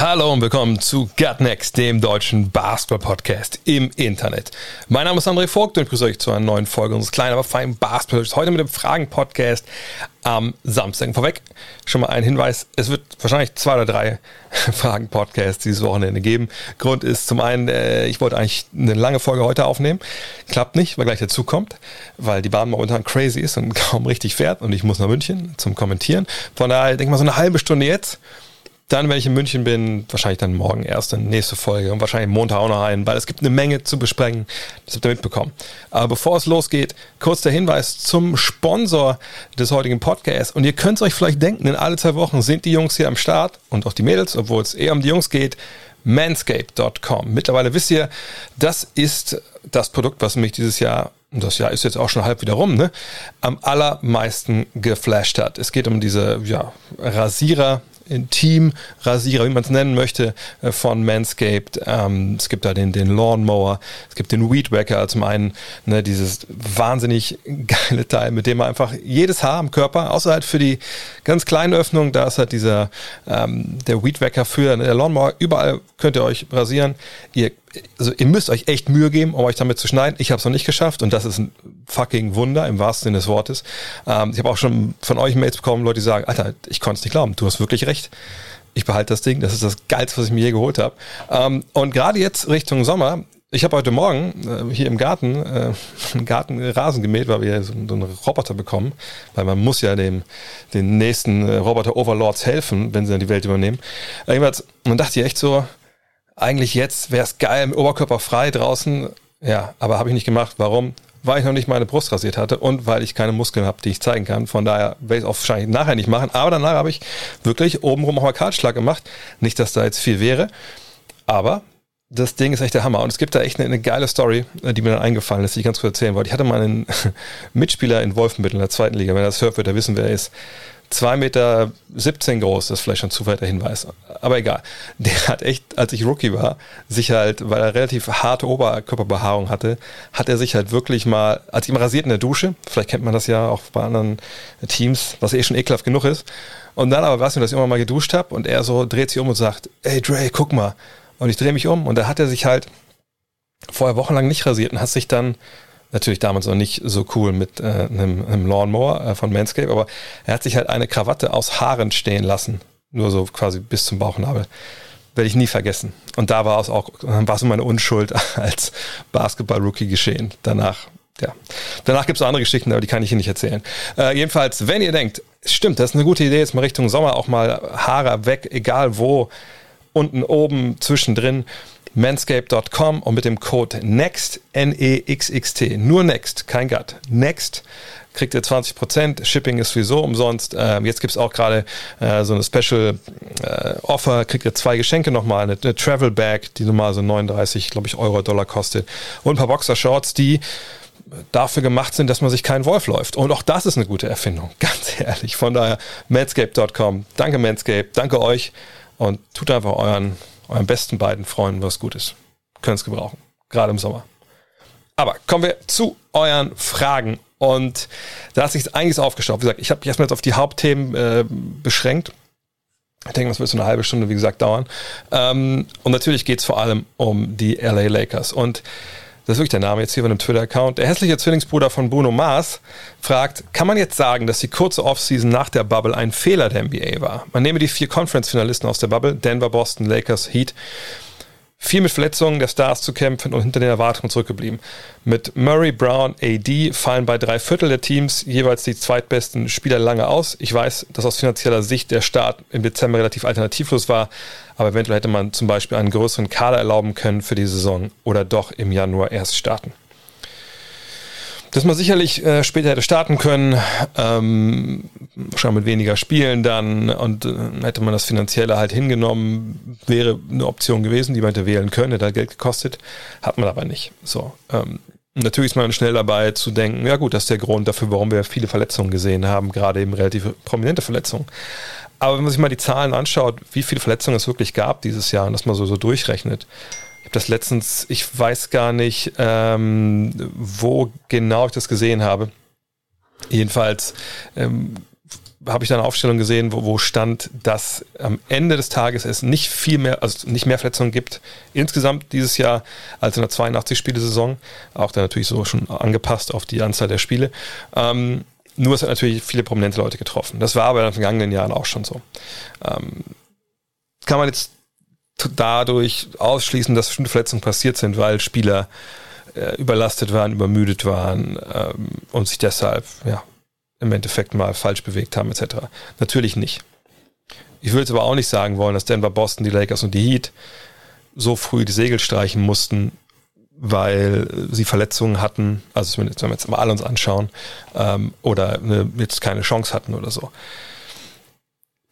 Hallo und willkommen zu Gut Next, dem deutschen Basketball-Podcast im Internet. Mein Name ist André Vogt und ich grüße euch zu einer neuen Folge unseres kleinen, aber feinen basketball Heute mit dem Fragen-Podcast am Samstag. Vorweg schon mal ein Hinweis, es wird wahrscheinlich zwei oder drei Fragen-Podcasts dieses Wochenende geben. Grund ist zum einen, äh, ich wollte eigentlich eine lange Folge heute aufnehmen. Klappt nicht, weil gleich dazu kommt, weil die Bahn momentan crazy ist und kaum richtig fährt und ich muss nach München zum Kommentieren. Von daher denke ich mal so eine halbe Stunde jetzt dann, wenn ich in München bin, wahrscheinlich dann morgen erst eine nächste Folge und wahrscheinlich Montag auch noch einen, weil es gibt eine Menge zu besprechen. Das habt ihr mitbekommen. Aber bevor es losgeht, kurz der Hinweis zum Sponsor des heutigen Podcasts. Und ihr könnt es euch vielleicht denken, in alle zwei Wochen sind die Jungs hier am Start und auch die Mädels, obwohl es eher um die Jungs geht. Manscape.com. Mittlerweile wisst ihr, das ist das Produkt, was mich dieses Jahr und das Jahr ist jetzt auch schon halb wieder rum, ne, am allermeisten geflasht hat. Es geht um diese ja, Rasierer, Intim-Rasierer, wie man es nennen möchte, äh, von Manscaped. Ähm, es gibt da den, den Lawnmower, es gibt den Weed Wacker, zum einen ne, dieses wahnsinnig geile Teil, mit dem man einfach jedes Haar am Körper, außer halt für die ganz kleinen Öffnungen, da ist halt dieser ähm, der Weed Wacker für ne, der Lawnmower. Überall könnt ihr euch rasieren. Ihr also ihr müsst euch echt Mühe geben, um euch damit zu schneiden. Ich habe es noch nicht geschafft und das ist ein fucking Wunder im wahrsten Sinne des Wortes. Ähm, ich habe auch schon von euch Mails bekommen, Leute, die sagen, Alter, ich konnte es nicht glauben, du hast wirklich recht. Ich behalte das Ding, das ist das Geilste, was ich mir je geholt habe. Ähm, und gerade jetzt Richtung Sommer, ich habe heute Morgen äh, hier im Garten äh, einen Gartenrasen gemäht, weil wir so, so einen Roboter bekommen, weil man muss ja dem den nächsten äh, Roboter Overlords helfen, wenn sie dann die Welt übernehmen. Jedenfalls, man dachte ich echt so, eigentlich jetzt wäre es geil, im Oberkörper frei draußen. Ja, aber habe ich nicht gemacht. Warum? Weil ich noch nicht meine Brust rasiert hatte und weil ich keine Muskeln habe, die ich zeigen kann. Von daher werde ich es wahrscheinlich nachher nicht machen. Aber danach habe ich wirklich obenrum auch mal Kaltschlag gemacht. Nicht, dass da jetzt viel wäre. Aber das Ding ist echt der Hammer. Und es gibt da echt eine, eine, geile Story, die mir dann eingefallen ist, die ich ganz kurz erzählen wollte. Ich hatte mal einen Mitspieler in Wolfenbüttel in der zweiten Liga. Wenn er das hört, wird er wissen, wer er ist. 2,17 Meter groß, das ist vielleicht schon zu weiter Hinweis. Aber egal. Der hat echt, als ich Rookie war, sich halt, weil er relativ harte Oberkörperbehaarung hatte, hat er sich halt wirklich mal, als ihm rasiert in der Dusche, vielleicht kennt man das ja auch bei anderen Teams, was eh schon ekelhaft genug ist. Und dann aber was mir, dass ich immer mal geduscht habe und er so dreht sich um und sagt, ey Dre, guck mal. Und ich drehe mich um und da hat er sich halt vorher wochenlang nicht rasiert und hat sich dann Natürlich damals noch nicht so cool mit äh, einem, einem Lawnmower äh, von Manscape, aber er hat sich halt eine Krawatte aus Haaren stehen lassen. Nur so quasi bis zum Bauchnabel. Werde ich nie vergessen. Und da war es auch, war so meine Unschuld als Basketball-Rookie geschehen. Danach, ja. Danach gibt es andere Geschichten, aber die kann ich Ihnen nicht erzählen. Äh, jedenfalls, wenn ihr denkt, stimmt, das ist eine gute Idee, jetzt mal Richtung Sommer auch mal Haare weg, egal wo, unten, oben, zwischendrin manscape.com und mit dem Code NEXT, N-E-X-X-T, nur NEXT, kein GUT, NEXT, kriegt ihr 20%, Shipping ist sowieso umsonst. Ähm, jetzt gibt's auch gerade äh, so eine Special äh, Offer, kriegt ihr zwei Geschenke nochmal, eine, eine Travel Bag, die normal so 39, glaube ich, Euro, Dollar kostet und ein paar Boxershorts, die dafür gemacht sind, dass man sich keinen Wolf läuft. Und auch das ist eine gute Erfindung, ganz ehrlich. Von daher, manscape.com. Danke Manscape, danke euch und tut einfach euren euren besten beiden Freunden was Gutes. Können es gebrauchen. Gerade im Sommer. Aber kommen wir zu euren Fragen. Und da hat sich einiges aufgestaubt. Wie gesagt, ich habe mich erstmal jetzt auf die Hauptthemen äh, beschränkt. Ich denke, das wird so eine halbe Stunde, wie gesagt, dauern. Ähm, und natürlich geht es vor allem um die LA Lakers. Und das ist wirklich der Name jetzt hier von dem Twitter-Account. Der hässliche Zwillingsbruder von Bruno Mars fragt, kann man jetzt sagen, dass die kurze Offseason nach der Bubble ein Fehler der NBA war? Man nehme die vier Conference-Finalisten aus der Bubble, Denver, Boston, Lakers, Heat, viel mit Verletzungen der Stars zu kämpfen und hinter den Erwartungen zurückgeblieben. Mit Murray, Brown, AD fallen bei drei Viertel der Teams jeweils die zweitbesten Spieler lange aus. Ich weiß, dass aus finanzieller Sicht der Start im Dezember relativ alternativlos war, aber eventuell hätte man zum Beispiel einen größeren Kader erlauben können für die Saison oder doch im Januar erst starten. Dass man sicherlich äh, später hätte starten können, ähm, schon mit weniger Spielen dann und äh, hätte man das Finanzielle halt hingenommen, wäre eine Option gewesen, die man hätte wählen können, hätte Geld gekostet, hat man aber nicht. So, ähm, natürlich ist man schnell dabei zu denken, ja gut, das ist der Grund dafür, warum wir viele Verletzungen gesehen haben, gerade eben relativ prominente Verletzungen. Aber wenn man sich mal die Zahlen anschaut, wie viele Verletzungen es wirklich gab dieses Jahr und das mal so, so durchrechnet, ich habe das letztens, ich weiß gar nicht, ähm, wo genau ich das gesehen habe. Jedenfalls ähm, habe ich da eine Aufstellung gesehen, wo, wo stand, dass am Ende des Tages es nicht viel mehr, also nicht mehr Verletzungen gibt insgesamt dieses Jahr als in der 82-Spiele-Saison. Auch da natürlich so schon angepasst auf die Anzahl der Spiele. Ähm, nur es hat natürlich viele prominente Leute getroffen. Das war aber in den vergangenen Jahren auch schon so. Ähm, kann man jetzt dadurch ausschließen, dass bestimmte Verletzungen passiert sind, weil Spieler äh, überlastet waren, übermüdet waren ähm, und sich deshalb ja, im Endeffekt mal falsch bewegt haben etc. Natürlich nicht. Ich würde jetzt aber auch nicht sagen wollen, dass Denver, Boston, die Lakers und die Heat so früh die Segel streichen mussten, weil sie Verletzungen hatten, also wenn wir jetzt mal alle uns anschauen, ähm, oder eine, jetzt keine Chance hatten oder so.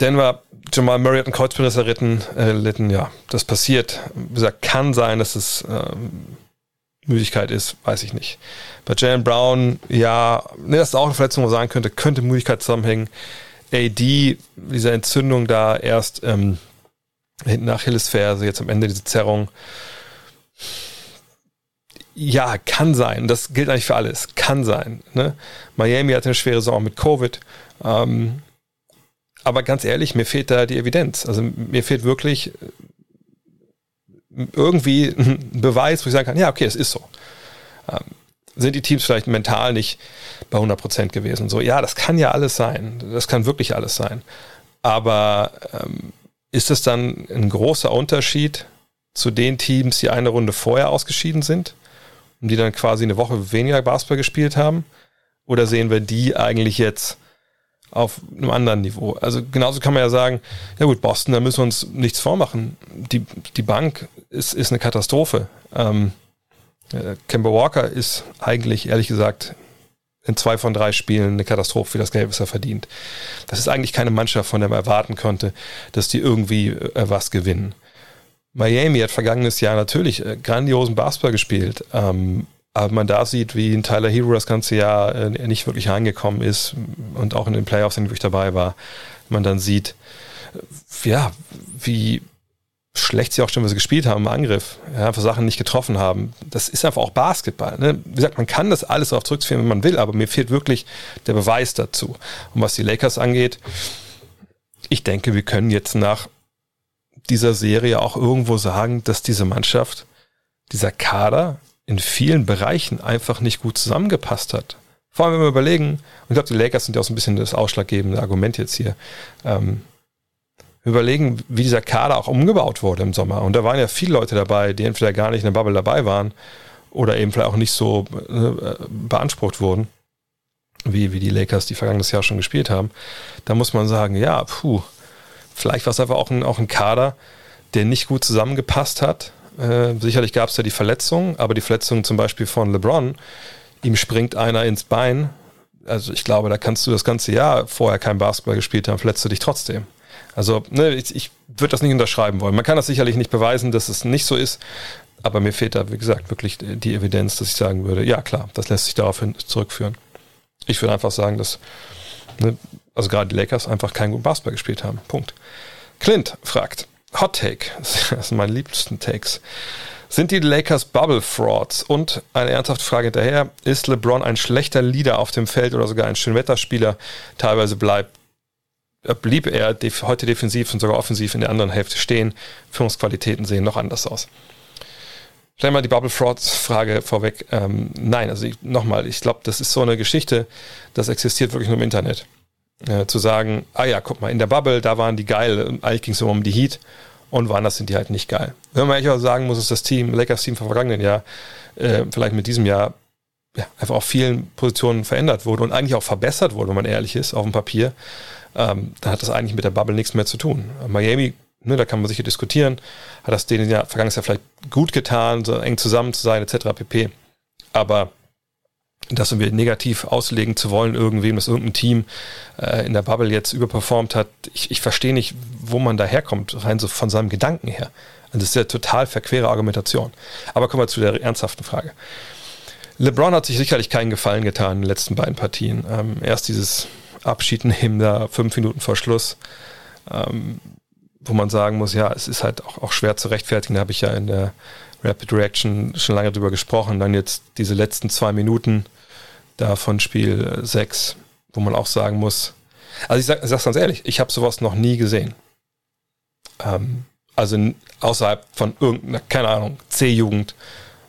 Denver, Jamal Murray hat einen Kreuzbandriss erlitten, äh, ja, das passiert. Wie gesagt, kann sein, dass es ähm, Müdigkeit ist, weiß ich nicht. Bei Jalen Brown, ja, ne, das ist auch eine Verletzung, wo man sagen könnte, könnte Müdigkeit zusammenhängen. AD, diese Entzündung da erst ähm, hinten nach Hillesferse, jetzt am Ende diese Zerrung. Ja, kann sein. Das gilt eigentlich für alles. Kann sein. Ne? Miami hatte eine schwere Saison mit Covid. Ähm, aber ganz ehrlich, mir fehlt da die Evidenz. Also mir fehlt wirklich äh, irgendwie ein Beweis, wo ich sagen kann, ja, okay, es ist so. Ähm, sind die Teams vielleicht mental nicht bei 100 Prozent gewesen? So, ja, das kann ja alles sein. Das kann wirklich alles sein. Aber ähm, ist es dann ein großer Unterschied zu den Teams, die eine Runde vorher ausgeschieden sind und die dann quasi eine Woche weniger Basketball gespielt haben? Oder sehen wir die eigentlich jetzt auf einem anderen Niveau. Also genauso kann man ja sagen, ja gut, Boston, da müssen wir uns nichts vormachen. Die, die Bank ist, ist eine Katastrophe. Ähm, äh, Kemba Walker ist eigentlich, ehrlich gesagt, in zwei von drei Spielen eine Katastrophe, wie das Geld, was er verdient. Das ist eigentlich keine Mannschaft, von der man erwarten konnte, dass die irgendwie äh, was gewinnen. Miami hat vergangenes Jahr natürlich äh, grandiosen Basketball gespielt, ähm, aber man da sieht, wie ein Tyler Hero das ganze Jahr äh, nicht wirklich reingekommen ist und auch in den Playoffs nicht wirklich dabei war, man dann sieht, äh, ja, wie schlecht sie auch schon, was gespielt haben im Angriff, ja, einfach Sachen nicht getroffen haben. Das ist einfach auch Basketball. Ne? Wie gesagt, man kann das alles darauf zurückführen, wenn man will, aber mir fehlt wirklich der Beweis dazu. Und was die Lakers angeht, ich denke, wir können jetzt nach dieser Serie auch irgendwo sagen, dass diese Mannschaft, dieser Kader in vielen Bereichen einfach nicht gut zusammengepasst hat. Vor allem, wenn wir überlegen, und ich glaube, die Lakers sind ja auch so ein bisschen das ausschlaggebende Argument jetzt hier, ähm, überlegen, wie dieser Kader auch umgebaut wurde im Sommer. Und da waren ja viele Leute dabei, die entweder gar nicht in der Bubble dabei waren oder eben vielleicht auch nicht so äh, beansprucht wurden, wie, wie die Lakers, die vergangenes Jahr schon gespielt haben. Da muss man sagen, ja, puh, vielleicht war es einfach auch ein, auch ein Kader, der nicht gut zusammengepasst hat, äh, sicherlich gab es da die Verletzungen, aber die Verletzungen zum Beispiel von LeBron, ihm springt einer ins Bein. Also ich glaube, da kannst du das ganze Jahr vorher kein Basketball gespielt haben, verletzt du dich trotzdem. Also ne, ich, ich würde das nicht unterschreiben wollen. Man kann das sicherlich nicht beweisen, dass es nicht so ist, aber mir fehlt da, wie gesagt, wirklich die Evidenz, dass ich sagen würde, ja klar, das lässt sich darauf zurückführen. Ich würde einfach sagen, dass, ne, also gerade die Lakers einfach keinen guten Basketball gespielt haben. Punkt. Clint fragt, Hot Take, das sind meine liebsten Takes. Sind die Lakers Bubble Frauds? Und eine ernsthafte Frage hinterher, ist LeBron ein schlechter Leader auf dem Feld oder sogar ein Schönwetterspieler? Teilweise bleibt, äh, blieb er def heute defensiv und sogar offensiv in der anderen Hälfte stehen. Führungsqualitäten sehen noch anders aus. Stell mal die Bubble Frauds Frage vorweg. Ähm, nein, also nochmal, ich glaube, das ist so eine Geschichte, das existiert wirklich nur im Internet äh, zu sagen, ah ja, guck mal, in der Bubble, da waren die geil, eigentlich ging es immer um die Heat und woanders sind die halt nicht geil. Wenn man ehrlich sagen muss, ist das Team, Lakers Team vom vergangenen Jahr, äh, vielleicht mit diesem Jahr ja, einfach auf vielen Positionen verändert wurde und eigentlich auch verbessert wurde, wenn man ehrlich ist, auf dem Papier, ähm, dann hat das eigentlich mit der Bubble nichts mehr zu tun. Miami, ne, da kann man sicher diskutieren, hat das denen ja vergangenes Jahr vielleicht gut getan, so eng zusammen zu sein, etc. pp. Aber das irgendwie negativ auslegen zu wollen, irgendwem, dass irgendein Team äh, in der Bubble jetzt überperformt hat. Ich, ich verstehe nicht, wo man da herkommt, rein so von seinem Gedanken her. Und das ist ja total verquere Argumentation. Aber kommen wir zu der ernsthaften Frage. LeBron hat sich sicherlich keinen Gefallen getan in den letzten beiden Partien. Ähm, erst dieses Abschied nehmen da fünf Minuten vor Schluss, ähm, wo man sagen muss, ja, es ist halt auch, auch schwer zu rechtfertigen. Da habe ich ja in der Rapid Reaction schon lange drüber gesprochen. Dann jetzt diese letzten zwei Minuten da von Spiel 6, wo man auch sagen muss, also ich sage es ganz ehrlich, ich habe sowas noch nie gesehen. Ähm, also außerhalb von irgendeiner, keine Ahnung, C-Jugend,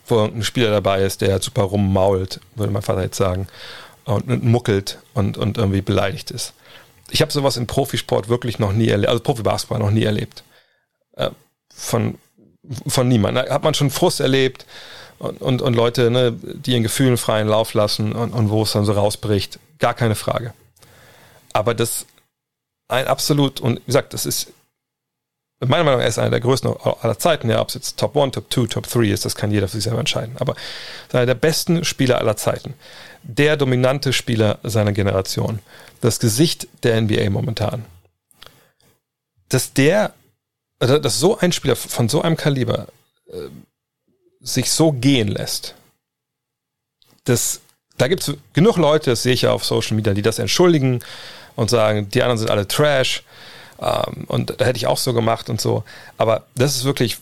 wo irgendein Spieler dabei ist, der super rummault, würde mein Vater jetzt sagen, und, und muckelt und, und irgendwie beleidigt ist. Ich habe sowas im Profisport wirklich noch nie erlebt, also Profibasketball noch nie erlebt. Äh, von, von niemandem. Da hat man schon Frust erlebt und, und, und Leute, ne, die ihren Gefühlen freien Lauf lassen und, und wo es dann so rausbricht. Gar keine Frage. Aber das ein absolut, und wie gesagt, das ist meiner Meinung nach ist einer der größten aller Zeiten, ja, ob es jetzt Top 1, Top 2, Top 3 ist, das kann jeder für sich selber entscheiden. Aber einer der besten Spieler aller Zeiten. Der dominante Spieler seiner Generation. Das Gesicht der NBA momentan. Dass der, dass so ein Spieler von so einem Kaliber äh, sich so gehen lässt, das, da gibt es genug Leute, das sehe ich ja auf Social Media, die das entschuldigen und sagen, die anderen sind alle Trash ähm, und da hätte ich auch so gemacht und so. Aber das ist wirklich,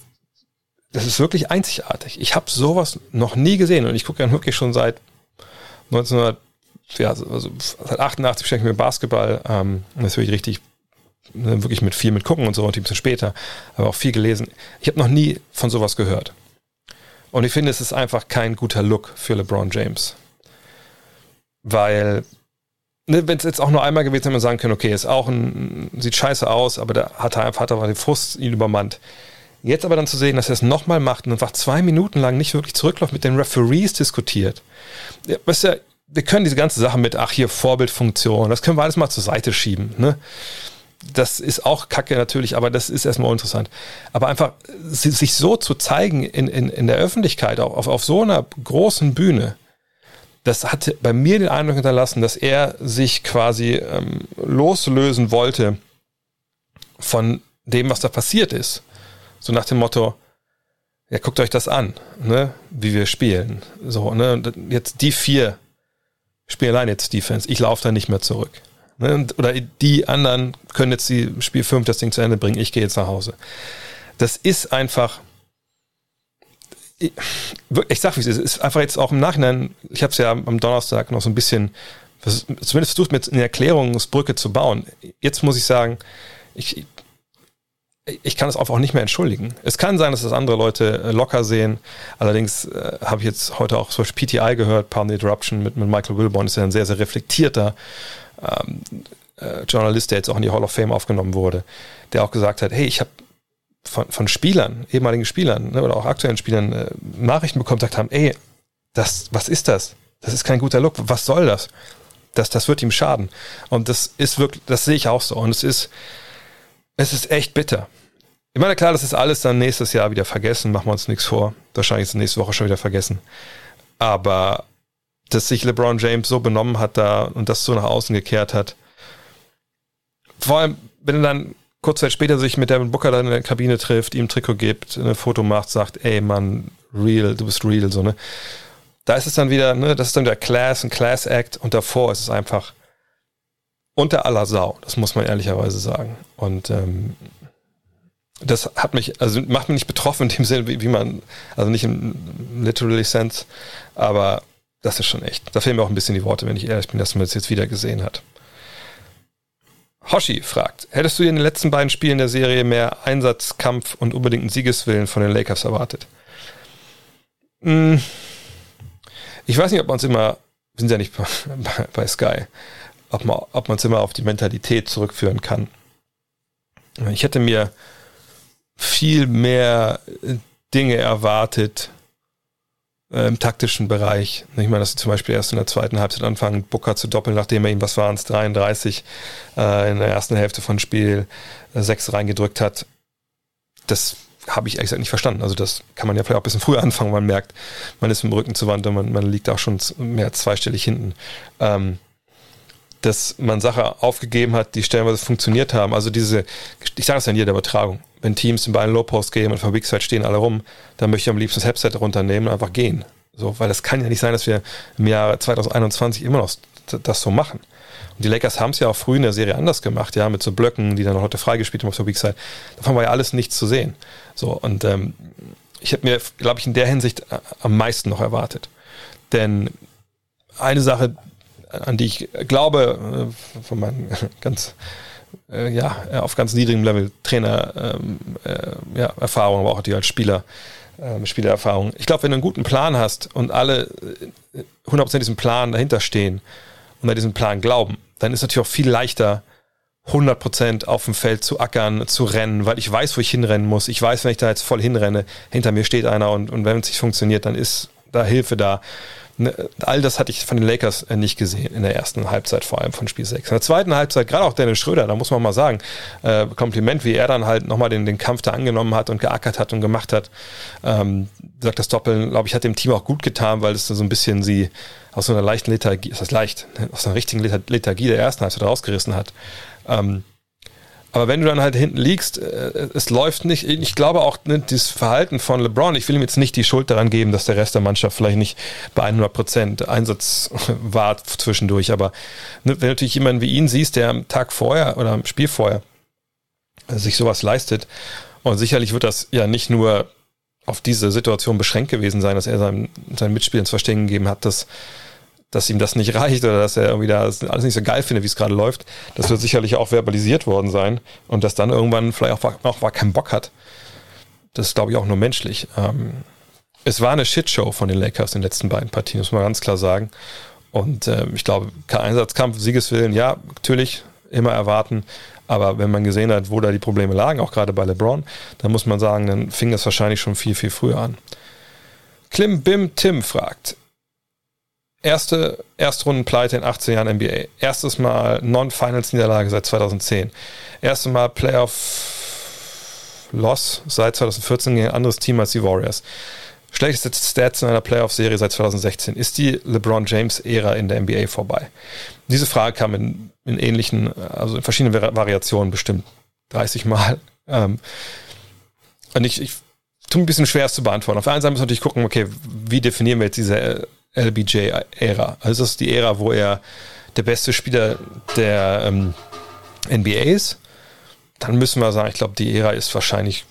das ist wirklich einzigartig. Ich habe sowas noch nie gesehen und ich gucke ja wirklich schon seit 1900, ja, also seit 88 stecke ich mir Basketball. Ähm, natürlich richtig, ne, wirklich mit viel mit gucken und so und ein bisschen später, aber auch viel gelesen. Ich habe noch nie von sowas gehört. Und ich finde, es ist einfach kein guter Look für LeBron James. Weil ne, wenn es jetzt auch nur einmal gewesen wäre, man sagen können, okay, ist auch ein, sieht scheiße aus, aber da hat er einfach den Frust ihn übermannt. Jetzt aber dann zu sehen, dass er es nochmal macht und einfach zwei Minuten lang nicht wirklich zurückläuft, mit den Referees diskutiert. Ja, weißt du, wir können diese ganze Sache mit, ach hier, Vorbildfunktion, das können wir alles mal zur Seite schieben. Ne? Das ist auch kacke natürlich, aber das ist erstmal interessant. Aber einfach sich so zu zeigen in, in, in der Öffentlichkeit, auch auf, auf so einer großen Bühne, das hat bei mir den Eindruck hinterlassen, dass er sich quasi ähm, loslösen wollte von dem, was da passiert ist. So nach dem Motto, ja, guckt euch das an, ne, wie wir spielen. So, ne, jetzt die vier spielen allein jetzt Defense. Ich laufe da nicht mehr zurück. Ne, oder die anderen können jetzt die Spiel 5 das Ding zu Ende bringen. Ich gehe jetzt nach Hause. Das ist einfach, ich, ich sag wie es ist, es ist einfach jetzt auch im Nachhinein, ich habe es ja am Donnerstag noch so ein bisschen, zumindest versucht mir eine Erklärungsbrücke zu bauen. Jetzt muss ich sagen, ich, ich kann es auch nicht mehr entschuldigen. Es kann sein, dass das andere Leute äh, locker sehen. Allerdings äh, habe ich jetzt heute auch zum Beispiel PTI gehört, Palm Interruption mit, mit Michael Wilborn, ist ja ein sehr, sehr reflektierter ähm, äh, Journalist, der jetzt auch in die Hall of Fame aufgenommen wurde, der auch gesagt hat, hey, ich habe von, von Spielern, ehemaligen Spielern ne, oder auch aktuellen Spielern äh, Nachrichten bekommen, gesagt haben, ey, das, was ist das? Das ist kein guter Look. Was soll das? Das, das wird ihm schaden. Und das ist wirklich, das sehe ich auch so. Und es ist, es ist echt bitter. Ich meine, klar, das ist alles dann nächstes Jahr wieder vergessen, machen wir uns nichts vor. Wahrscheinlich ist es nächste Woche schon wieder vergessen. Aber dass sich LeBron James so benommen hat da und das so nach außen gekehrt hat. Vor allem, wenn er dann kurz Zeit später sich mit Devin Booker dann in der Kabine trifft, ihm ein Trikot gibt, ein Foto macht, sagt, ey Mann, real, du bist real, so, ne? Da ist es dann wieder, ne, das ist dann der Class, ein Class Act und davor ist es einfach unter aller Sau, das muss man ehrlicherweise sagen. Und ähm, das hat mich, also macht mich nicht betroffen in dem Sinne, wie, wie man, also nicht im literally sense, aber das ist schon echt. Da fehlen mir auch ein bisschen die Worte, wenn ich ehrlich bin, dass man das jetzt wieder gesehen hat. Hoshi fragt, hättest du in den letzten beiden Spielen der Serie mehr Einsatz, Kampf und unbedingten Siegeswillen von den Lakers erwartet? Hm. Ich weiß nicht, ob man es immer, wir sind ja nicht bei, Sky, ob man ob es immer auf die Mentalität zurückführen kann. Ich hätte mir viel mehr Dinge erwartet, äh, im taktischen Bereich. Ich meine, dass sie zum Beispiel erst in der zweiten Halbzeit anfangen, Booker zu doppeln, nachdem er ihm, was waren es, 33 äh, in der ersten Hälfte von Spiel äh, 6 reingedrückt hat. Das habe ich ehrlich gesagt nicht verstanden. Also das kann man ja vielleicht auch ein bisschen früher anfangen, man merkt, man ist mit dem Rücken zur Wand und man, man liegt auch schon mehr zweistellig hinten. Ähm, dass man Sachen aufgegeben hat, die stellenweise funktioniert haben. Also diese, ich sage es ja in jeder Übertragung, wenn Teams in beiden Low Post gehen und vor Big stehen alle rum, dann möchte ich am liebsten das Headset runternehmen und einfach gehen. So, weil das kann ja nicht sein, dass wir im Jahr 2021 immer noch das so machen. Und die Lakers haben es ja auch früh in der Serie anders gemacht, ja, mit so Blöcken, die dann heute freigespielt haben auf der Weak Side. Davon war ja alles nichts zu sehen. So, und ähm, ich habe mir, glaube ich, in der Hinsicht äh, am meisten noch erwartet. Denn eine Sache, an die ich glaube, äh, von meinen ganz, äh, ja, auf ganz niedrigem Level Trainer, ähm, äh, ja, Erfahrung, aber auch die als Spieler, ähm, Spielererfahrung. Ich glaube, wenn du einen guten Plan hast und alle 100% diesem Plan dahinter stehen und an diesen Plan glauben, dann ist es natürlich auch viel leichter, 100% auf dem Feld zu ackern, zu rennen, weil ich weiß, wo ich hinrennen muss. Ich weiß, wenn ich da jetzt voll hinrenne, hinter mir steht einer und, und wenn es nicht funktioniert, dann ist da Hilfe da. Ne, all das hatte ich von den Lakers äh, nicht gesehen in der ersten Halbzeit, vor allem von Spiel 6. In der zweiten Halbzeit, gerade auch Dennis Schröder, da muss man mal sagen, äh, Kompliment, wie er dann halt nochmal den, den Kampf da angenommen hat und geackert hat und gemacht hat. Ähm, sagt das Doppeln, glaube ich, hat dem Team auch gut getan, weil es so ein bisschen sie aus so einer leichten Lethargie, das heißt leicht, aus einer richtigen Lethargie der ersten Halbzeit rausgerissen hat. Ähm, aber wenn du dann halt hinten liegst, äh, es läuft nicht. Ich glaube auch, ne, dieses Verhalten von LeBron, ich will ihm jetzt nicht die Schuld daran geben, dass der Rest der Mannschaft vielleicht nicht bei 100 Prozent Einsatz war zwischendurch. Aber ne, wenn du natürlich jemanden wie ihn siehst, der am Tag vorher oder am Spiel vorher sich sowas leistet, und sicherlich wird das ja nicht nur auf diese Situation beschränkt gewesen sein, dass er seinen, seinen Mitspielern zu verstehen gegeben hat, dass dass ihm das nicht reicht oder dass er irgendwie da alles nicht so geil findet, wie es gerade läuft. Das wird sicherlich auch verbalisiert worden sein und dass dann irgendwann vielleicht auch, auch, auch keinen Bock hat. Das ist, glaube ich, auch nur menschlich. Ähm, es war eine Shitshow von den Lakers in den letzten beiden Partien, muss man ganz klar sagen. Und äh, ich glaube, kein Einsatzkampf, Siegeswillen, ja, natürlich, immer erwarten. Aber wenn man gesehen hat, wo da die Probleme lagen, auch gerade bei LeBron, dann muss man sagen, dann fing das wahrscheinlich schon viel, viel früher an. Klim Bim Tim fragt, Erste Erstrundenpleite in 18 Jahren NBA. Erstes Mal Non-Finals-Niederlage seit 2010. Erstes Mal Playoff-Loss seit 2014 gegen ein anderes Team als die Warriors. Schlechteste Stats in einer Playoff-Serie seit 2016. Ist die LeBron James-Ära in der NBA vorbei? Diese Frage kam in, in ähnlichen, also in verschiedenen Variationen bestimmt 30 Mal. Ähm, und ich, ich tue ein bisschen schwer es zu beantworten. Auf der einen Seite muss man natürlich gucken, okay, wie definieren wir jetzt diese LBJ-Ära. Also das ist die Ära, wo er der beste Spieler der ähm, NBA ist. Dann müssen wir sagen, ich glaube, die Ära ist wahrscheinlich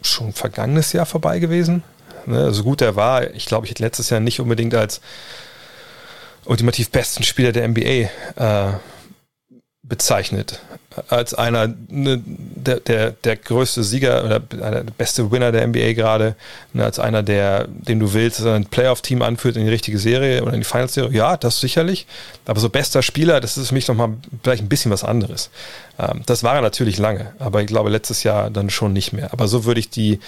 schon vergangenes Jahr vorbei gewesen. Ne, so gut er war, ich glaube, ich hätte letztes Jahr nicht unbedingt als ultimativ besten Spieler der NBA äh, bezeichnet als einer ne, der, der, der größte Sieger oder der beste Winner der NBA gerade, ne, als einer, der, den du willst, ein Playoff-Team anführt in die richtige Serie oder in die Finals-Serie. Ja, das sicherlich. Aber so bester Spieler, das ist für mich nochmal vielleicht ein bisschen was anderes. Ähm, das war er natürlich lange, aber ich glaube letztes Jahr dann schon nicht mehr. Aber so würde ich die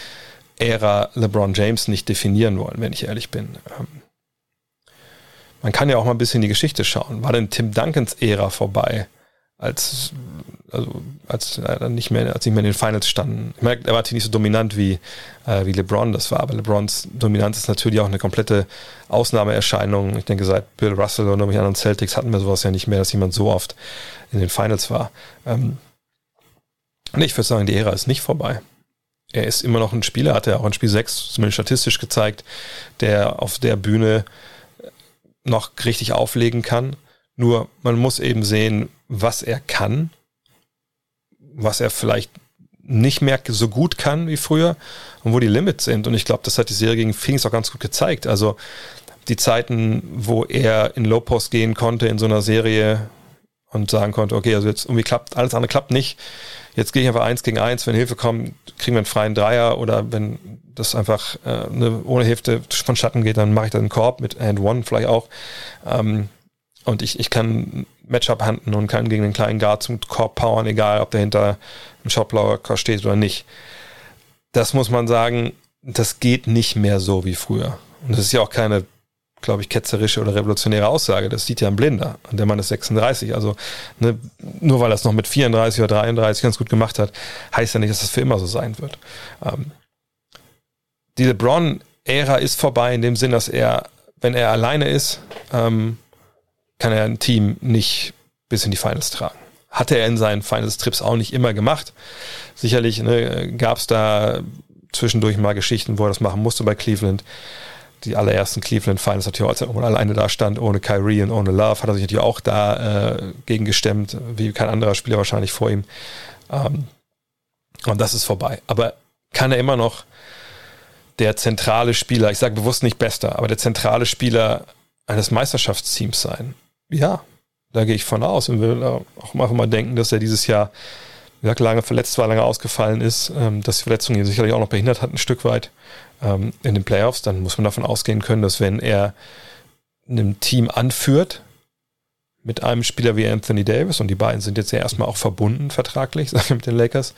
Ära LeBron James nicht definieren wollen, wenn ich ehrlich bin. Ähm, man kann ja auch mal ein bisschen in die Geschichte schauen. War denn Tim Duncans Ära vorbei? Als, also, als äh, nicht mehr, als nicht mehr in den Finals standen. Ich merke, er war nicht so dominant wie, äh, wie LeBron das war, aber LeBrons Dominanz ist natürlich auch eine komplette Ausnahmeerscheinung. Ich denke, seit Bill Russell und irgendwelchen anderen Celtics hatten wir sowas ja nicht mehr, dass jemand so oft in den Finals war. Ähm, nee, ich würde sagen, die Ära ist nicht vorbei. Er ist immer noch ein Spieler, hat er auch in Spiel 6 zumindest statistisch gezeigt, der auf der Bühne noch richtig auflegen kann. Nur man muss eben sehen, was er kann, was er vielleicht nicht mehr so gut kann wie früher und wo die Limits sind. Und ich glaube, das hat die Serie gegen Phoenix auch ganz gut gezeigt. Also die Zeiten, wo er in Low Post gehen konnte in so einer Serie und sagen konnte, okay, also jetzt irgendwie klappt, alles andere klappt nicht. Jetzt gehe ich einfach eins gegen eins, wenn Hilfe kommt, kriegen wir einen freien Dreier oder wenn das einfach äh, ne, ohne Hilfe von Schatten geht, dann mache ich dann einen Korb mit And One vielleicht auch. Ähm, und ich, ich kann Matchup handen und kann gegen den kleinen Guard zum Korb powern, egal ob der hinter einem Shotblocker steht oder nicht. Das muss man sagen, das geht nicht mehr so wie früher. Und das ist ja auch keine glaube ich, ketzerische oder revolutionäre Aussage. Das sieht ja ein Blinder. Und der Mann ist 36. Also ne, nur weil er es noch mit 34 oder 33 ganz gut gemacht hat, heißt ja nicht, dass das für immer so sein wird. Ähm, die LeBron-Ära ist vorbei in dem Sinn, dass er, wenn er alleine ist, ähm, kann er ein Team nicht bis in die Finals tragen. Hatte er in seinen Finals-Trips auch nicht immer gemacht. Sicherlich ne, gab es da zwischendurch mal Geschichten, wo er das machen musste bei Cleveland die allerersten Cleveland Finals natürlich, als er alleine da stand, ohne Kyrie und ohne Love, hat er sich natürlich auch da äh, gegen gestemmt, wie kein anderer Spieler wahrscheinlich vor ihm. Ähm, und das ist vorbei. Aber kann er immer noch der zentrale Spieler, ich sage bewusst nicht bester, aber der zentrale Spieler eines Meisterschaftsteams sein? Ja, da gehe ich von aus und will auch einfach mal denken, dass er dieses Jahr wie gesagt, lange verletzt war, lange ausgefallen ist, ähm, dass die Verletzung ihn sicherlich auch noch behindert hat, ein Stück weit ähm, in den Playoffs, dann muss man davon ausgehen können, dass wenn er einem Team anführt, mit einem Spieler wie Anthony Davis, und die beiden sind jetzt ja erstmal auch verbunden vertraglich, sagen wir mit den Lakers,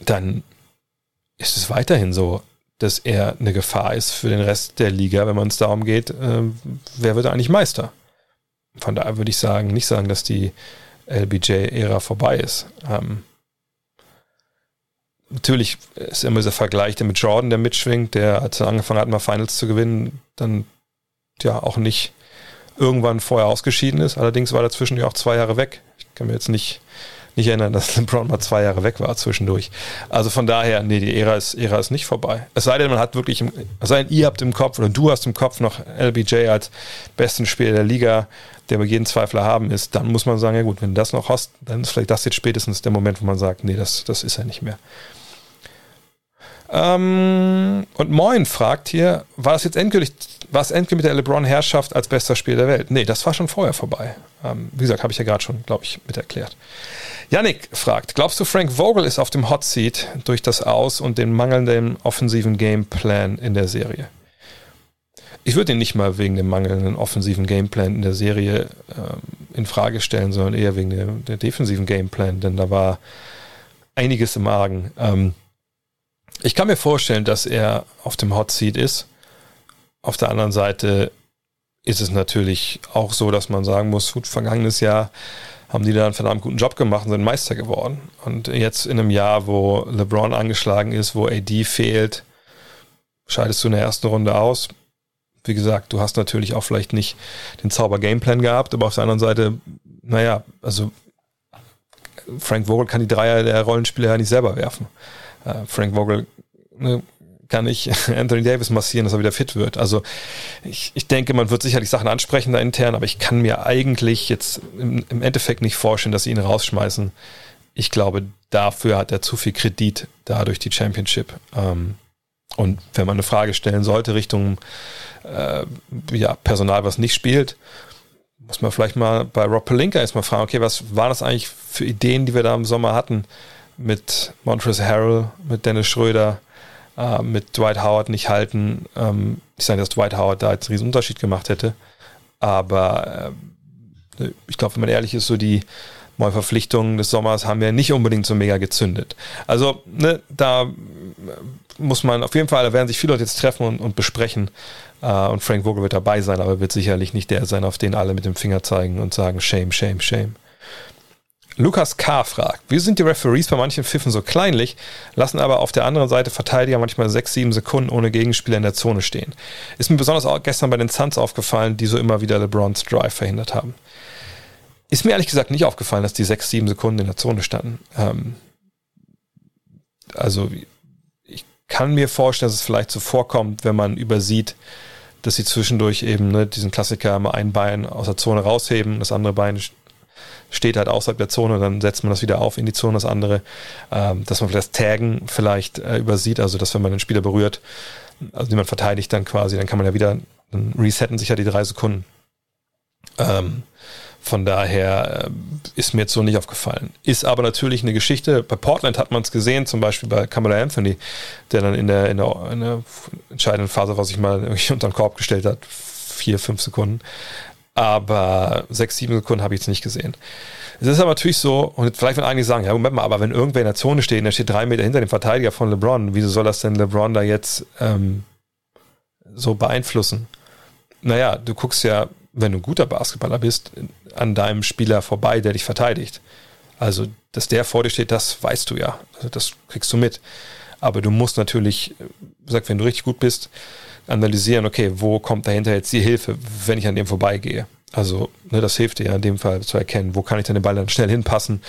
dann ist es weiterhin so, dass er eine Gefahr ist für den Rest der Liga, wenn man es darum geht, äh, wer wird eigentlich Meister. Von daher würde ich sagen, nicht sagen, dass die LBJ-Ära vorbei ist. Ähm, natürlich ist immer dieser Vergleich der mit Jordan, der mitschwingt, der, als er angefangen hat, mal Finals zu gewinnen, dann ja auch nicht irgendwann vorher ausgeschieden ist. Allerdings war er zwischendurch auch zwei Jahre weg. Ich kann mir jetzt nicht, nicht erinnern, dass LeBron mal zwei Jahre weg war zwischendurch. Also von daher, nee, die Ära ist, Ära ist nicht vorbei. Es sei denn, man hat wirklich, im, es sei denn, ihr habt im Kopf oder du hast im Kopf noch LBJ als besten Spieler der Liga, der bei jedem Zweifler haben ist, dann muss man sagen, ja gut, wenn du das noch hast, dann ist vielleicht das jetzt spätestens der Moment, wo man sagt, nee, das, das ist er nicht mehr. Ähm, und Moin fragt hier, war es jetzt endgültig, war es endgültig mit der LeBron-Herrschaft als bester Spieler der Welt? Nee, das war schon vorher vorbei. Ähm, wie gesagt, habe ich ja gerade schon, glaube ich, mit erklärt. Yannick fragt, glaubst du, Frank Vogel ist auf dem Hot Seat durch das Aus und den mangelnden offensiven Gameplan in der Serie? Ich würde ihn nicht mal wegen dem mangelnden offensiven Gameplan in der Serie ähm, in Frage stellen, sondern eher wegen der, der, defensiven Gameplan, denn da war einiges im Argen. Ähm, ich kann mir vorstellen, dass er auf dem Hot Seat ist. Auf der anderen Seite ist es natürlich auch so, dass man sagen muss, gut, vergangenes Jahr haben die da einen verdammt guten Job gemacht und sind Meister geworden. Und jetzt in einem Jahr, wo LeBron angeschlagen ist, wo AD fehlt, scheidest du in der ersten Runde aus. Wie gesagt, du hast natürlich auch vielleicht nicht den Zauber-Gameplan gehabt, aber auf der anderen Seite, naja, also Frank Vogel kann die Dreier der Rollenspieler ja nicht selber werfen. Äh, Frank Vogel ne, kann nicht Anthony Davis massieren, dass er wieder fit wird. Also ich, ich denke, man wird sicherlich Sachen ansprechen da intern, aber ich kann mir eigentlich jetzt im, im Endeffekt nicht vorstellen, dass sie ihn rausschmeißen. Ich glaube, dafür hat er zu viel Kredit da durch die Championship. Ähm, und wenn man eine Frage stellen sollte Richtung äh, ja, Personal, was nicht spielt, muss man vielleicht mal bei Rob Pelinka erstmal fragen, okay, was waren das eigentlich für Ideen, die wir da im Sommer hatten? mit Montrezl Harrell, mit Dennis Schröder, äh, mit Dwight Howard nicht halten. Ähm, ich sage, dass Dwight Howard da jetzt einen riesen Unterschied gemacht hätte. Aber äh, ich glaube, wenn man ehrlich ist, so die Neuverpflichtungen des Sommers haben ja nicht unbedingt so mega gezündet. Also, ne, da muss man auf jeden Fall, da werden sich viele Leute jetzt treffen und, und besprechen. Uh, und Frank Vogel wird dabei sein, aber wird sicherlich nicht der sein, auf den alle mit dem Finger zeigen und sagen, shame, shame, shame. Lukas K. fragt, wie sind die Referees bei manchen Pfiffen so kleinlich, lassen aber auf der anderen Seite Verteidiger manchmal sechs, sieben Sekunden ohne Gegenspieler in der Zone stehen. Ist mir besonders auch gestern bei den Suns aufgefallen, die so immer wieder LeBrons Drive verhindert haben. Ist mir ehrlich gesagt nicht aufgefallen, dass die sechs, sieben Sekunden in der Zone standen. Ähm, also ich kann mir vorstellen, dass es vielleicht so vorkommt, wenn man übersieht, dass sie zwischendurch eben ne, diesen Klassiker mal ein Bein aus der Zone rausheben, das andere Bein steht halt außerhalb der Zone, dann setzt man das wieder auf in die Zone, das andere, ähm, dass man vielleicht das Taggen vielleicht äh, übersieht, also dass wenn man den Spieler berührt, also jemand verteidigt dann quasi, dann kann man ja wieder, dann resetten sich ja die drei Sekunden. Ähm, von daher äh, ist mir jetzt so nicht aufgefallen. Ist aber natürlich eine Geschichte. Bei Portland hat man es gesehen, zum Beispiel bei Kamala Anthony, der dann in der, in der, in der entscheidenden Phase, was sich mal unter den Korb gestellt hat, vier, fünf Sekunden, aber sechs, sieben Sekunden habe ich jetzt nicht gesehen. Es ist aber natürlich so, und vielleicht werden einige sagen, ja, Moment mal, aber wenn irgendwer in der Zone steht, der steht drei Meter hinter dem Verteidiger von LeBron, wieso soll das denn LeBron da jetzt ähm, so beeinflussen? naja, du guckst ja, wenn du ein guter Basketballer bist, an deinem Spieler vorbei, der dich verteidigt. Also, dass der vor dir steht, das weißt du ja. Also, das kriegst du mit. Aber du musst natürlich, sag, wenn du richtig gut bist, analysieren, okay, wo kommt dahinter jetzt die Hilfe, wenn ich an dem vorbeigehe. Also, ne, das hilft dir ja in dem Fall zu erkennen, wo kann ich denn den Ball dann schnell hinpassen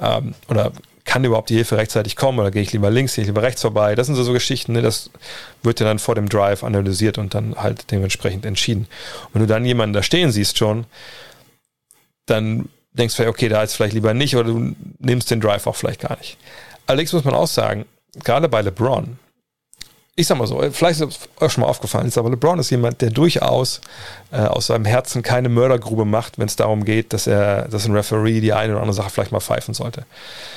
ähm, oder kann überhaupt die Hilfe rechtzeitig kommen oder gehe ich lieber links, gehe ich lieber rechts vorbei. Das sind so, so Geschichten, ne, das wird ja dann vor dem Drive analysiert und dann halt dementsprechend entschieden. Und wenn du dann jemanden da stehen siehst schon, dann denkst du, okay, da ist vielleicht lieber nicht oder du nimmst den Drive auch vielleicht gar nicht. Allerdings muss man auch sagen, gerade bei LeBron, ich sag mal so, vielleicht ist es euch schon mal aufgefallen, ist aber LeBron ist jemand, der durchaus äh, aus seinem Herzen keine Mördergrube macht, wenn es darum geht, dass er, dass ein Referee die eine oder andere Sache vielleicht mal pfeifen sollte.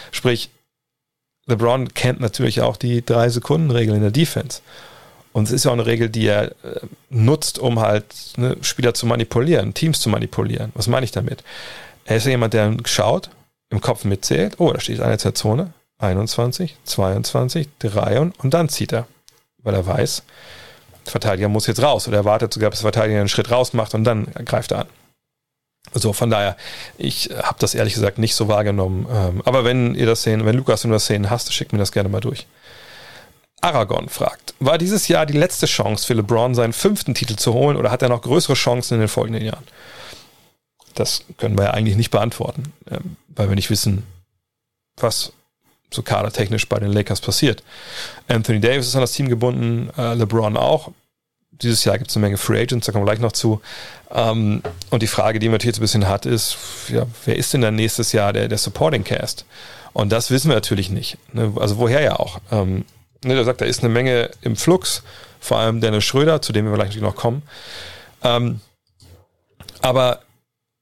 Sprich, LeBron kennt natürlich auch die drei Sekunden Regel in der Defense. Und es ist ja auch eine Regel, die er äh, nutzt, um halt ne, Spieler zu manipulieren, Teams zu manipulieren. Was meine ich damit? Er ist ja jemand, der schaut, im Kopf mitzählt, oh, da steht eine Zone, 21, 22, 3 und dann zieht er weil er weiß, der Verteidiger muss jetzt raus oder er wartet sogar, bis der Verteidiger einen Schritt raus macht und dann greift er an. So, von daher, ich habe das ehrlich gesagt nicht so wahrgenommen. Ähm, aber wenn ihr das sehen, wenn Lukas, wenn du das sehen hast, schickt mir das gerne mal durch. Aragon fragt, war dieses Jahr die letzte Chance für LeBron, seinen fünften Titel zu holen oder hat er noch größere Chancen in den folgenden Jahren? Das können wir ja eigentlich nicht beantworten, ähm, weil wir nicht wissen, was so kadertechnisch bei den Lakers passiert. Anthony Davis ist an das Team gebunden, äh, LeBron auch. Dieses Jahr gibt es eine Menge Free Agents, da kommen wir gleich noch zu. Ähm, und die Frage, die man natürlich jetzt ein bisschen hat, ist, ja, wer ist denn dann nächstes Jahr der, der Supporting Cast? Und das wissen wir natürlich nicht. Ne? Also woher ja auch. Ähm, ne, der sagt, da ist eine Menge im Flux, vor allem Dennis Schröder, zu dem wir gleich noch kommen. Ähm, aber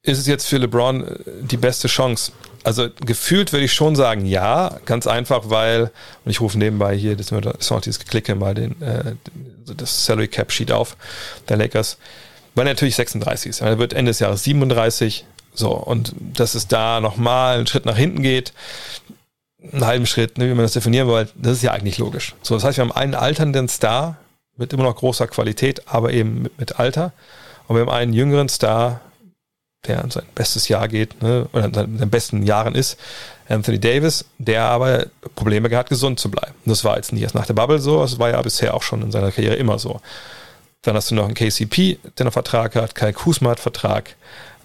ist es jetzt für LeBron äh, die beste Chance? Also gefühlt würde ich schon sagen, ja, ganz einfach, weil, und ich rufe nebenbei hier, das ist noch dieses Geklicke mal den, äh, das Salary Cap Sheet auf der Lakers, weil er natürlich 36 ist. Er wird Ende des Jahres 37, so, und dass es da nochmal einen Schritt nach hinten geht, einen halben Schritt, ne, wie man das definieren wollte, das ist ja eigentlich logisch. So, das heißt, wir haben einen alternden Star mit immer noch großer Qualität, aber eben mit, mit Alter. Und wir haben einen jüngeren Star der an sein bestes Jahr geht, ne, oder in seinen besten Jahren ist, Anthony Davis, der aber Probleme gehabt, gesund zu bleiben. Das war jetzt nie erst nach der Bubble so, das war ja bisher auch schon in seiner Karriere immer so. Dann hast du noch einen KCP, der noch Vertrag hat, Kai Kusma hat Vertrag,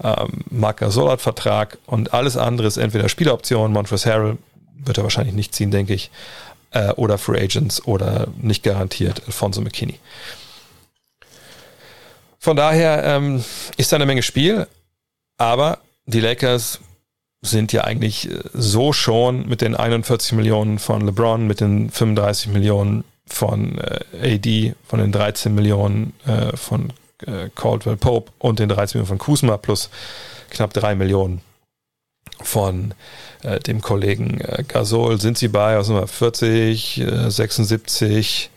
ähm, Marc Gasol hat Vertrag und alles andere ist entweder Spieleroption, Montrezl Harrell wird er wahrscheinlich nicht ziehen, denke ich, äh, oder Free Agents oder nicht garantiert Alfonso McKinney. Von daher ähm, ist da eine Menge Spiel, aber die Lakers sind ja eigentlich äh, so schon mit den 41 Millionen von LeBron, mit den 35 Millionen von äh, AD, von den 13 Millionen äh, von äh, Caldwell Pope und den 13 Millionen von Kuzma plus knapp 3 Millionen von äh, dem Kollegen äh, Gasol. Sind sie bei, was wir, 40, 76,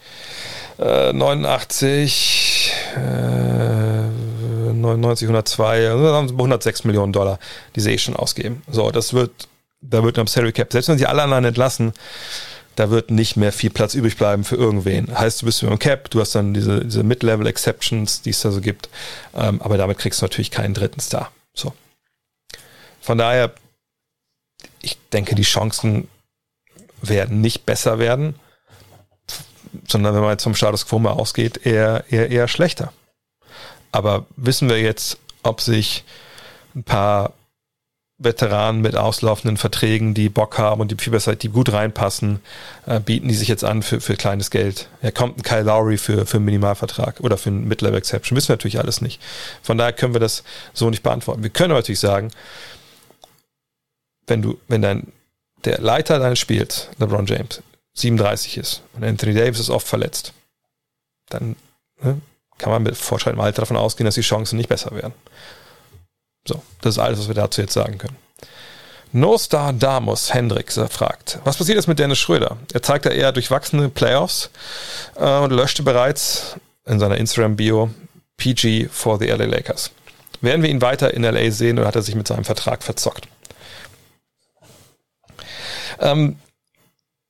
89, 99, 102, 106 Millionen Dollar, die sie eh schon ausgeben. So, das wird, da wird am Salary Cap, selbst wenn sie alle anderen entlassen, da wird nicht mehr viel Platz übrig bleiben für irgendwen. Heißt, du bist über dem Cap, du hast dann diese, diese Mid-Level-Exceptions, die es da so gibt, ähm, aber damit kriegst du natürlich keinen dritten Star. So. Von daher, ich denke, die Chancen werden nicht besser werden, sondern wenn man jetzt vom Status Quo mal ausgeht, eher, eher, eher schlechter. Aber wissen wir jetzt, ob sich ein paar Veteranen mit auslaufenden Verträgen, die Bock haben und die viel besser, die gut reinpassen, äh, bieten die sich jetzt an für, für kleines Geld. Er kommt ein Kyle Lowry für, für einen Minimalvertrag oder für einen Mid-Level Exception. Wissen wir natürlich alles nicht. Von daher können wir das so nicht beantworten. Wir können natürlich sagen, wenn du, wenn dein, der Leiter deines Spiels, LeBron James, 37 ist und Anthony Davis ist oft verletzt, dann ne, kann man mit fortschreitendem Alter davon ausgehen, dass die Chancen nicht besser werden. So, das ist alles, was wir dazu jetzt sagen können. No Star Damus Hendricks fragt, was passiert jetzt mit Dennis Schröder? Er zeigte eher durchwachsene Playoffs äh, und löschte bereits in seiner Instagram-Bio PG for the LA Lakers. Werden wir ihn weiter in LA sehen oder hat er sich mit seinem Vertrag verzockt? Ähm,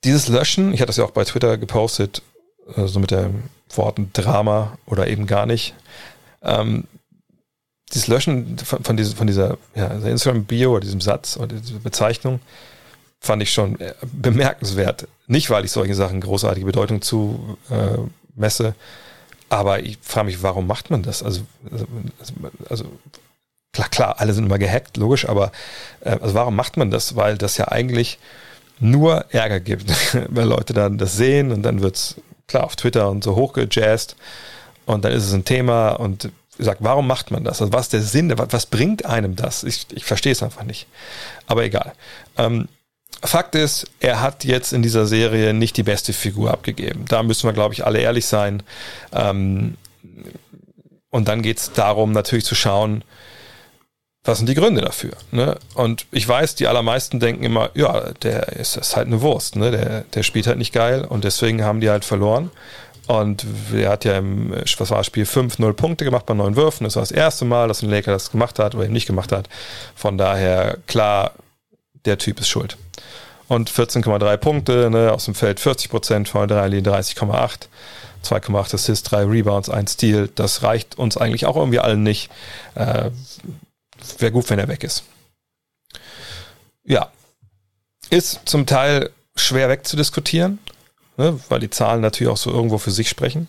dieses Löschen, ich hatte das ja auch bei Twitter gepostet, äh, so mit Worten Drama oder eben gar nicht, ähm, dieses Löschen von, von, dieser, von dieser ja, Instagram-Bio oder diesem Satz oder dieser Bezeichnung fand ich schon äh, bemerkenswert. Nicht, weil ich solche Sachen großartige Bedeutung zu äh, messe, aber ich frage mich, warum macht man das? Also, also, also klar, klar, alle sind immer gehackt, logisch, aber äh, also warum macht man das? Weil das ja eigentlich nur Ärger gibt, weil Leute dann das sehen und dann wird's klar auf Twitter und so hochgejazzt und dann ist es ein Thema und sagt, warum macht man das? Also was ist der Sinn? Was, bringt einem das? Ich, ich verstehe es einfach nicht. Aber egal. Ähm, Fakt ist, er hat jetzt in dieser Serie nicht die beste Figur abgegeben. Da müssen wir, glaube ich, alle ehrlich sein. Ähm, und dann geht es darum, natürlich zu schauen, was sind die Gründe dafür? Ne? Und ich weiß, die allermeisten denken immer, ja, der ist, ist halt eine Wurst, ne? der, der spielt halt nicht geil und deswegen haben die halt verloren. Und er hat ja im, was war Spiel 5, 0 Punkte gemacht bei neun Würfen. Das war das erste Mal, dass ein Laker das gemacht hat oder eben nicht gemacht hat. Von daher, klar, der Typ ist schuld. Und 14,3 Punkte, ne, aus dem Feld 40 Prozent, von der 30,8. 2,8 Assists, 3 Rebounds, 1 Steal. Das reicht uns eigentlich auch irgendwie allen nicht. Äh, Wäre gut, wenn er weg ist. Ja. Ist zum Teil schwer wegzudiskutieren, ne, weil die Zahlen natürlich auch so irgendwo für sich sprechen.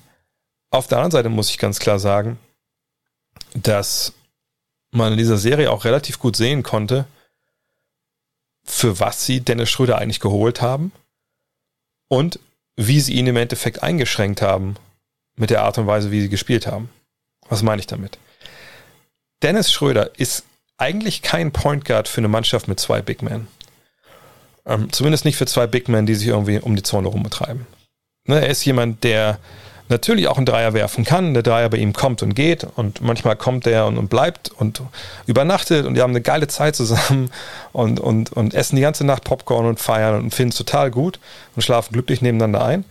Auf der anderen Seite muss ich ganz klar sagen, dass man in dieser Serie auch relativ gut sehen konnte, für was sie Dennis Schröder eigentlich geholt haben und wie sie ihn im Endeffekt eingeschränkt haben mit der Art und Weise, wie sie gespielt haben. Was meine ich damit? Dennis Schröder ist eigentlich kein Point Guard für eine Mannschaft mit zwei Big Men. Ähm, zumindest nicht für zwei Big Men, die sich irgendwie um die Zone rumbetreiben. Ne, er ist jemand, der natürlich auch einen Dreier werfen kann. Der Dreier bei ihm kommt und geht und manchmal kommt er und, und bleibt und übernachtet und die haben eine geile Zeit zusammen und, und, und essen die ganze Nacht Popcorn und feiern und finden es total gut und schlafen glücklich nebeneinander ein.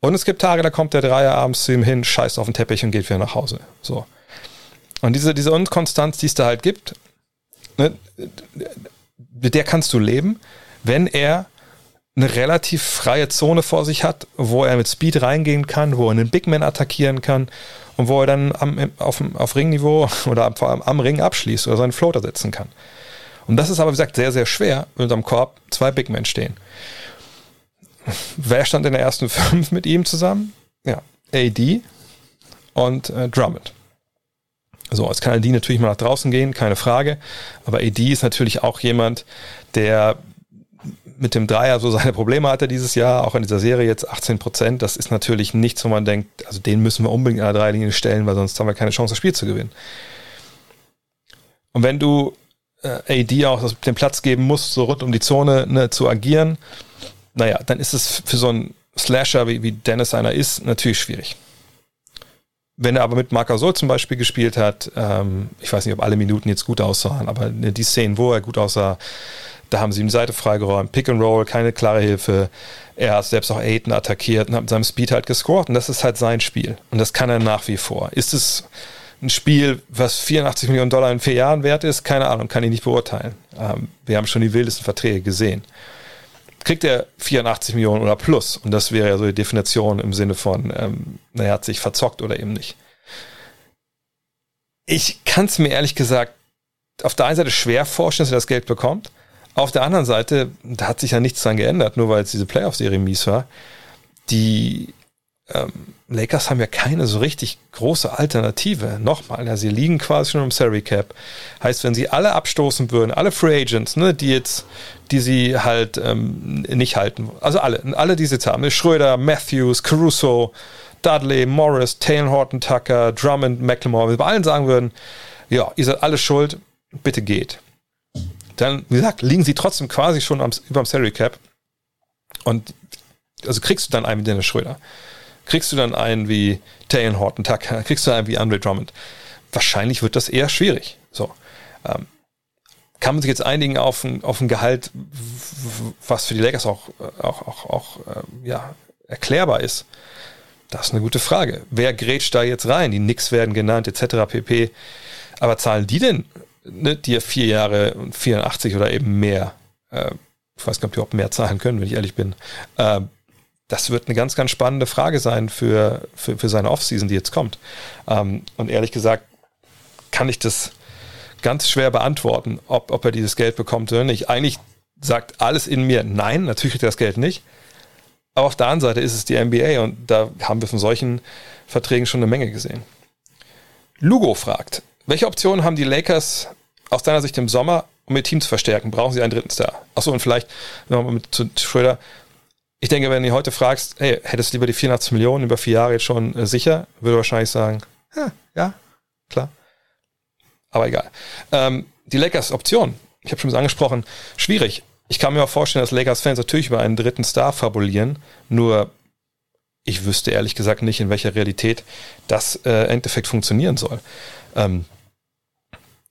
Und es gibt Tage, da kommt der Dreier abends zu ihm hin, scheißt auf den Teppich und geht wieder nach Hause. So. Und diese, diese Unkonstanz, die es da halt gibt, ne, mit der kannst du leben, wenn er eine relativ freie Zone vor sich hat, wo er mit Speed reingehen kann, wo er einen Big Man attackieren kann und wo er dann am, auf, auf Ringniveau oder am, am Ring abschließt oder seinen Floater setzen kann. Und das ist aber, wie gesagt, sehr, sehr schwer, wenn am Korb zwei Big Men stehen. Wer stand in der ersten fünf mit ihm zusammen? Ja, AD und äh, Drummond. So, jetzt kann AD natürlich mal nach draußen gehen, keine Frage. Aber AD ist natürlich auch jemand, der mit dem Dreier so seine Probleme hatte dieses Jahr, auch in dieser Serie jetzt 18 Prozent. Das ist natürlich nichts, wo man denkt, also den müssen wir unbedingt an der Dreierlinie stellen, weil sonst haben wir keine Chance, das Spiel zu gewinnen. Und wenn du äh, AD auch den Platz geben musst, so rund um die Zone ne, zu agieren, naja, dann ist es für so einen Slasher, wie, wie Dennis einer ist, natürlich schwierig. Wenn er aber mit Marc Gasol zum Beispiel gespielt hat, ähm, ich weiß nicht, ob alle Minuten jetzt gut aussahen, aber die Szenen, wo er gut aussah, da haben sie ihm die Seite freigeräumt, Pick and Roll, keine klare Hilfe. Er hat selbst auch Aiden attackiert und hat mit seinem Speed halt gescored. Und das ist halt sein Spiel. Und das kann er nach wie vor. Ist es ein Spiel, was 84 Millionen Dollar in vier Jahren wert ist? Keine Ahnung, kann ich nicht beurteilen. Ähm, wir haben schon die wildesten Verträge gesehen. Kriegt er 84 Millionen oder plus? Und das wäre ja so die Definition im Sinne von, ähm, naja, hat sich verzockt oder eben nicht. Ich kann es mir ehrlich gesagt auf der einen Seite schwer vorstellen, dass er das Geld bekommt. Auf der anderen Seite, da hat sich ja nichts dran geändert, nur weil jetzt diese Playoff-Serie mies war. Die ähm, Lakers haben ja keine so richtig große Alternative. Nochmal, ja, sie liegen quasi schon im Salary Cap. Heißt, wenn sie alle abstoßen würden, alle Free Agents, ne, die jetzt, die sie halt ähm, nicht halten, also alle, alle, die sie jetzt haben, Schröder, Matthews, Caruso, Dudley, Morris, Taylor Horton, Tucker, Drummond, McLemore, wenn wir bei allen sagen würden, ja, ihr seid alle schuld, bitte geht dann, wie gesagt, liegen sie trotzdem quasi schon am, über dem Salary Cap. Und also kriegst du dann einen wie Dennis Schröder. Kriegst du dann einen wie Taylor Horton Tucker, kriegst du einen wie Andre Drummond. Wahrscheinlich wird das eher schwierig. So. Ähm, kann man sich jetzt einigen auf ein, auf ein Gehalt, was für die Lakers auch, auch, auch, auch ähm, ja, erklärbar ist? Das ist eine gute Frage. Wer grätscht da jetzt rein? Die Knicks werden genannt, etc. pp. Aber zahlen die denn ne, dir vier Jahre und 84 oder eben mehr, äh, ich weiß gar nicht, ob die auch mehr zahlen können, wenn ich ehrlich bin, äh, das wird eine ganz, ganz spannende Frage sein für, für, für seine Offseason, die jetzt kommt. Ähm, und ehrlich gesagt, kann ich das ganz schwer beantworten, ob, ob er dieses Geld bekommt oder nicht. Eigentlich sagt alles in mir, nein, natürlich kriegt er das Geld nicht. Aber auf der anderen Seite ist es die NBA und da haben wir von solchen Verträgen schon eine Menge gesehen. Lugo fragt, welche Optionen haben die Lakers aus deiner Sicht im Sommer, um ihr Team zu verstärken? Brauchen sie einen dritten Star? Achso, und vielleicht nochmal mit zu Schröder. Ich denke, wenn du heute fragst, hey, hättest du lieber die 84 Millionen über vier Jahre jetzt schon äh, sicher, würde wahrscheinlich sagen, ja, ja, klar. Aber egal. Ähm, die Lakers Option, ich habe schon angesprochen, schwierig. Ich kann mir auch vorstellen, dass Lakers-Fans natürlich über einen dritten Star fabulieren, nur ich wüsste ehrlich gesagt nicht, in welcher Realität das äh, Endeffekt funktionieren soll. Ähm,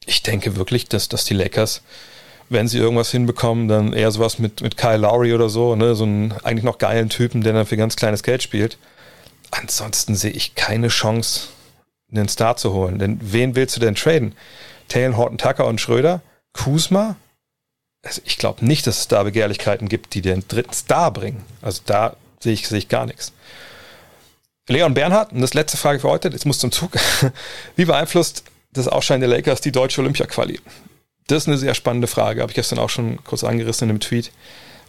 ich denke wirklich, dass, dass die Lakers, wenn sie irgendwas hinbekommen, dann eher sowas mit, mit Kyle Lowry oder so, ne, so einen eigentlich noch geilen Typen, der dann für ganz kleines Geld spielt. Ansonsten sehe ich keine Chance, einen Star zu holen. Denn wen willst du denn traden? Taylor Horton Tucker und Schröder? Kuzma? Also ich glaube nicht, dass es da Begehrlichkeiten gibt, die den dritten Star bringen. Also da sehe ich, sehe ich gar nichts. Leon Bernhard, und das letzte Frage für heute, jetzt muss zum Zug. Wie beeinflusst das Ausscheiden der Lakers die deutsche Olympia-Quali? Das ist eine sehr spannende Frage, habe ich gestern auch schon kurz angerissen in einem Tweet.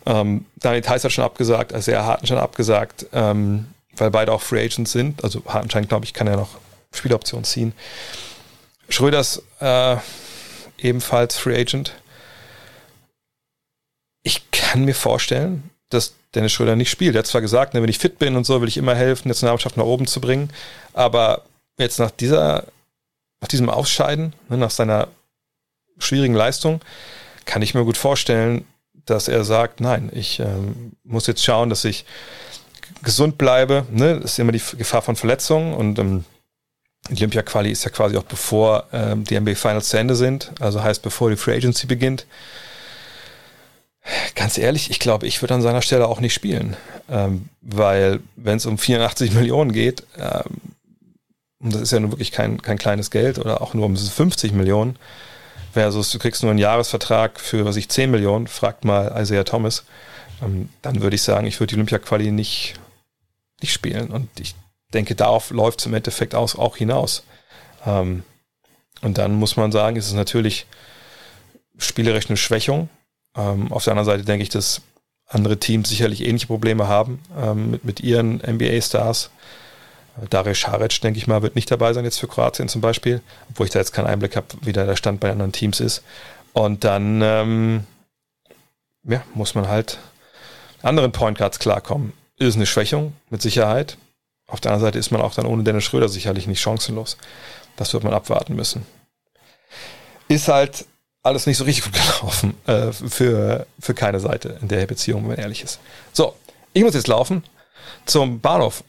Ähm, Daniel Theiss hat schon abgesagt, also er Harten schon abgesagt, ähm, weil beide auch Free Agents sind. Also Hartenstein, glaube ich, kann ja noch Spieloption ziehen. Schröders äh, ebenfalls Free Agent. Ich kann mir vorstellen, dass Dennis Schröder nicht spielt. Er hat zwar gesagt, ne, wenn ich fit bin und so, will ich immer helfen, jetzt eine Mannschaft nach oben zu bringen. Aber jetzt nach dieser, nach diesem Ausscheiden, ne, nach seiner schwierigen Leistung, kann ich mir gut vorstellen, dass er sagt, nein, ich ähm, muss jetzt schauen, dass ich gesund bleibe. Ne? Das ist immer die Gefahr von Verletzungen und ähm, Olympia-Quali ist ja quasi auch bevor ähm, die NBA Finals zu Ende sind, also heißt bevor die Free Agency beginnt. Ganz ehrlich, ich glaube, ich würde an seiner Stelle auch nicht spielen, ähm, weil wenn es um 84 Millionen geht, ähm, und das ist ja nun wirklich kein, kein kleines Geld oder auch nur um 50 Millionen, versus du kriegst nur einen Jahresvertrag für, was ich, 10 Millionen, fragt mal Isaiah Thomas, ähm, dann würde ich sagen, ich würde die Olympia-Quali nicht, nicht spielen und ich denke, darauf läuft es im Endeffekt auch, auch hinaus. Ähm, und dann muss man sagen, ist es natürlich spielerisch eine Schwächung, ähm, auf der anderen Seite denke ich, dass andere Teams sicherlich ähnliche Probleme haben mit, mit ihren NBA-Stars. Dario Šaric, denke ich mal, wird nicht dabei sein jetzt für Kroatien zum Beispiel, obwohl ich da jetzt keinen Einblick habe, wie da der Stand bei anderen Teams ist. Und dann ähm, ja, muss man halt anderen Point Guards klarkommen. Ist eine Schwächung, mit Sicherheit. Auf der anderen Seite ist man auch dann ohne Dennis Schröder sicherlich nicht chancenlos. Das wird man abwarten müssen. Ist halt alles nicht so richtig gut gelaufen äh, für, für keine Seite in der Beziehung, wenn man ehrlich ist. So, ich muss jetzt laufen zum Bahnhof.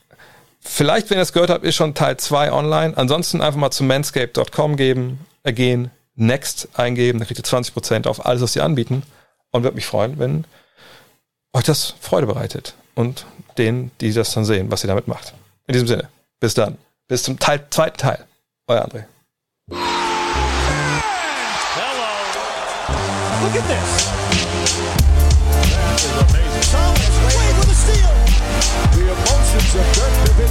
Vielleicht, wenn ihr es gehört habt, ist schon Teil 2 online. Ansonsten einfach mal zu manscape.com geben, äh, gehen, next eingeben, dann kriegt ihr 20% auf alles, was sie anbieten. Und würde mich freuen, wenn euch das Freude bereitet. Und denen, die das dann sehen, was ihr damit macht. In diesem Sinne, bis dann. Bis zum Teil, zweiten Teil. Euer André. Look at this. That is amazing. Thomas Wade with a steal. The emotions of Dirk Nowitzki.